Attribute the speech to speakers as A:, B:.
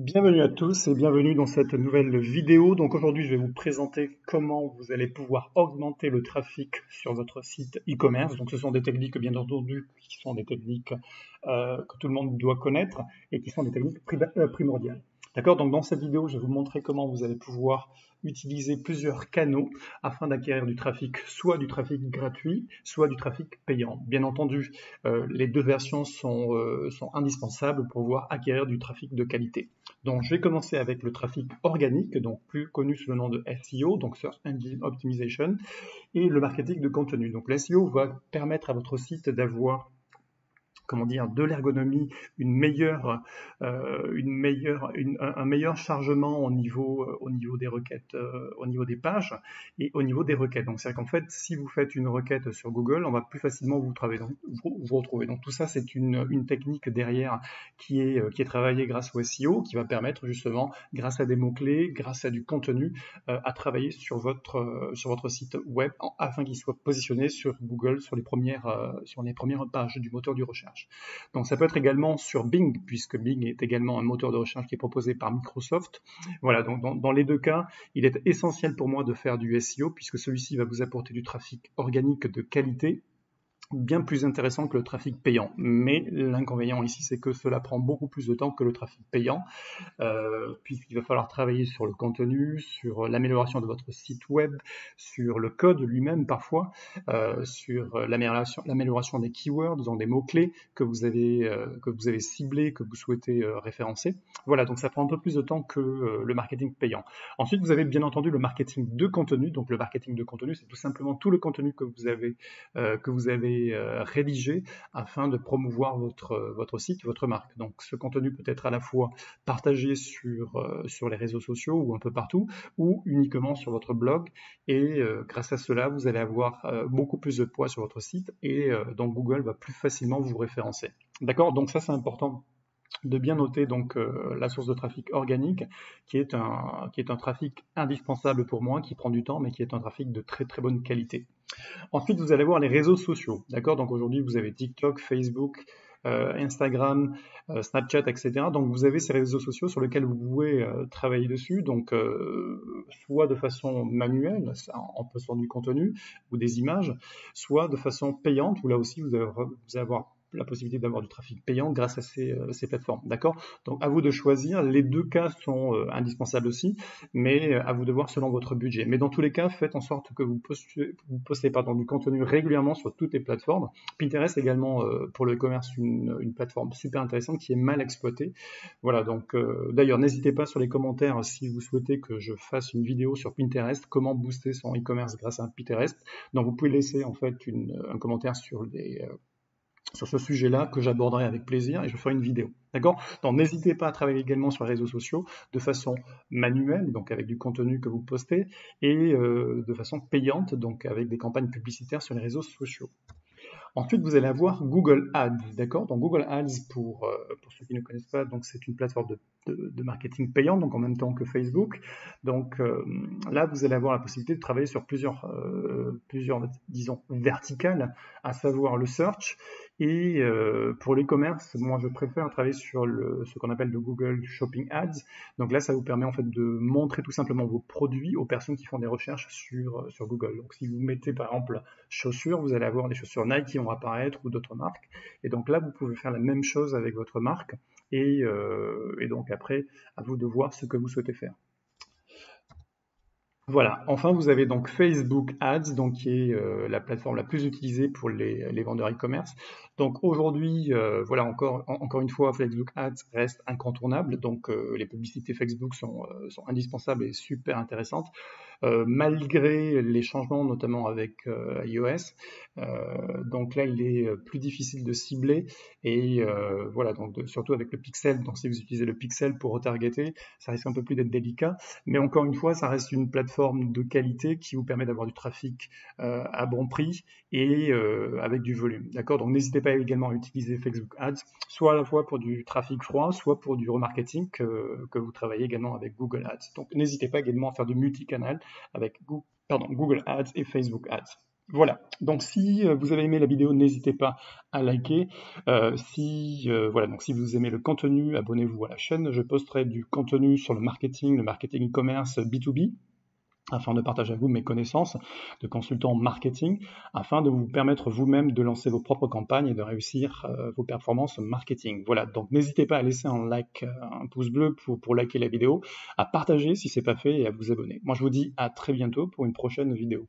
A: Bienvenue à tous et bienvenue dans cette nouvelle vidéo. Donc aujourd'hui, je vais vous présenter comment vous allez pouvoir augmenter le trafic sur votre site e-commerce. Donc ce sont des techniques, bien entendu, qui sont des techniques euh, que tout le monde doit connaître et qui sont des techniques euh, primordiales. D'accord Donc dans cette vidéo, je vais vous montrer comment vous allez pouvoir utiliser plusieurs canaux afin d'acquérir du trafic, soit du trafic gratuit, soit du trafic payant. Bien entendu, euh, les deux versions sont, euh, sont, indispensables pour pouvoir acquérir du trafic de qualité. Donc je vais commencer avec le trafic organique, donc plus connu sous le nom de SEO, donc Search Engine Optimization, et le marketing de contenu. Donc l'SEO va permettre à votre site d'avoir comment dire, de l'ergonomie, euh, un meilleur chargement au niveau, euh, des requêtes, euh, au niveau des pages et au niveau des requêtes. Donc c'est qu'en fait, si vous faites une requête sur Google, on va plus facilement vous, retrouver. Donc tout ça, c'est une, technique derrière qui est, qui travaillée grâce au SEO, qui va permettre justement, grâce à des mots-clés, grâce à du contenu, à travailler sur votre, site web afin qu'il soit positionné sur Google sur les premières, pages du moteur du recherche. Donc ça peut être également sur Bing, puisque Bing est également un moteur de recherche qui est proposé par Microsoft. Voilà, donc dans, dans les deux cas, il est essentiel pour moi de faire du SEO, puisque celui-ci va vous apporter du trafic organique de qualité bien plus intéressant que le trafic payant. Mais l'inconvénient ici, c'est que cela prend beaucoup plus de temps que le trafic payant, euh, puisqu'il va falloir travailler sur le contenu, sur l'amélioration de votre site web, sur le code lui-même parfois, euh, sur l'amélioration des keywords, dans des mots-clés que, vous avez, euh, que vous avez ciblés, que vous souhaitez référencer. Voilà, donc ça prend un peu plus de temps que le marketing payant. Ensuite, vous avez bien entendu le marketing de contenu. Donc le marketing de contenu, c'est tout simplement tout le contenu que vous avez, que vous avez euh, rédigé afin de promouvoir votre, votre site, votre marque. Donc ce contenu peut être à la fois partagé sur, euh, sur les réseaux sociaux ou un peu partout, ou uniquement sur votre blog. Et euh, grâce à cela, vous allez avoir beaucoup plus de poids sur votre site et donc Google va plus facilement vous référencer. D'accord? Donc ça c'est important de bien noter donc euh, la source de trafic organique, qui est, un, qui est un trafic indispensable pour moi, qui prend du temps, mais qui est un trafic de très très bonne qualité. Ensuite, vous allez voir les réseaux sociaux, d'accord? Donc aujourd'hui, vous avez TikTok, Facebook, euh, Instagram, euh, Snapchat, etc. Donc vous avez ces réseaux sociaux sur lesquels vous pouvez travailler dessus, donc soit de façon manuelle, en postant du contenu ou des images, soit de façon payante, où là aussi vous allez, avoir la possibilité d'avoir du trafic payant grâce à ces, euh, plateformes. D'accord? Donc à vous de choisir. Les deux cas sont euh, indispensables aussi, mais euh, à vous de voir selon votre budget. Mais dans tous les cas, faites en sorte que vous postez, du contenu régulièrement sur toutes les plateformes. Pinterest également pour le commerce une, une, plateforme super intéressante qui est mal exploitée. Voilà, donc d'ailleurs n'hésitez pas sur les commentaires si vous souhaitez que je fasse une vidéo sur Pinterest, comment booster son e-commerce grâce à Pinterest. Donc vous pouvez laisser en fait une, un commentaire sur les sur ce sujet-là que j'aborderai avec plaisir et je ferai une vidéo. D'accord? Donc n'hésitez pas à travailler également sur les réseaux sociaux de façon manuelle, donc avec du contenu que vous postez, et euh, de façon payante, donc avec des campagnes publicitaires sur les réseaux sociaux. Ensuite, vous allez avoir Google Ads, d'accord? Donc Google Ads, pour, euh, pour ceux qui ne connaissent pas, c'est une plateforme de, de, marketing payant, donc en même temps que Facebook. Donc euh, là, vous allez avoir la possibilité de travailler sur plusieurs, plusieurs disons, verticales, à savoir le search, et euh, pour les commerces, moi je préfère travailler sur le, ce qu'on appelle le Google Shopping Ads. Donc là, ça vous permet en fait de montrer tout simplement vos produits aux personnes qui font des recherches sur, euh, sur Google. Donc si vous mettez par exemple chaussures, vous allez avoir des chaussures Nike qui vont apparaître ou d'autres marques. Et donc là, vous pouvez faire la même chose avec votre marque. Et, euh, et donc après, à vous de voir ce que vous souhaitez faire. Voilà. Enfin, vous avez donc Facebook Ads, donc qui est euh, la plateforme la plus utilisée pour les, vendeurs e-commerce. Donc aujourd'hui, euh, voilà encore encore une fois, Facebook Ads reste incontournable. Donc euh, les publicités Facebook sont indispensables et super intéressantes. Euh, malgré les changements, notamment avec euh, iOS. Euh, donc là, il est plus difficile de cibler et voilà, donc surtout avec le pixel. Donc si vous utilisez le pixel pour retargeter, ça risque un peu plus d'être délicat. Mais encore une fois, ça reste une plateforme de qualité qui vous permet d'avoir du trafic à bon prix et avec du volume. D'accord? Donc n'hésitez pas également à utiliser Facebook Ads, soit à la fois pour du trafic froid, soit pour du remarketing que, que vous travaillez également avec Google Ads. Donc n'hésitez pas également à faire du multicanal avec Google Ads et Facebook Ads. Voilà, donc si euh, vous avez aimé la vidéo, n'hésitez pas à liker. Euh, si, euh, voilà, donc si vous aimez le contenu, abonnez-vous à la chaîne. Je posterai du contenu sur le marketing, le marketing e-commerce B2B afin de partager avec vous mes connaissances de consultant marketing, afin de vous permettre vous-même de lancer vos propres campagnes et de réussir vos performances marketing. Voilà, donc n'hésitez pas à laisser un like, un pouce bleu pour, pour liker la vidéo, à partager si ce n'est pas fait et à vous abonner. Moi je vous dis à très bientôt pour une prochaine vidéo.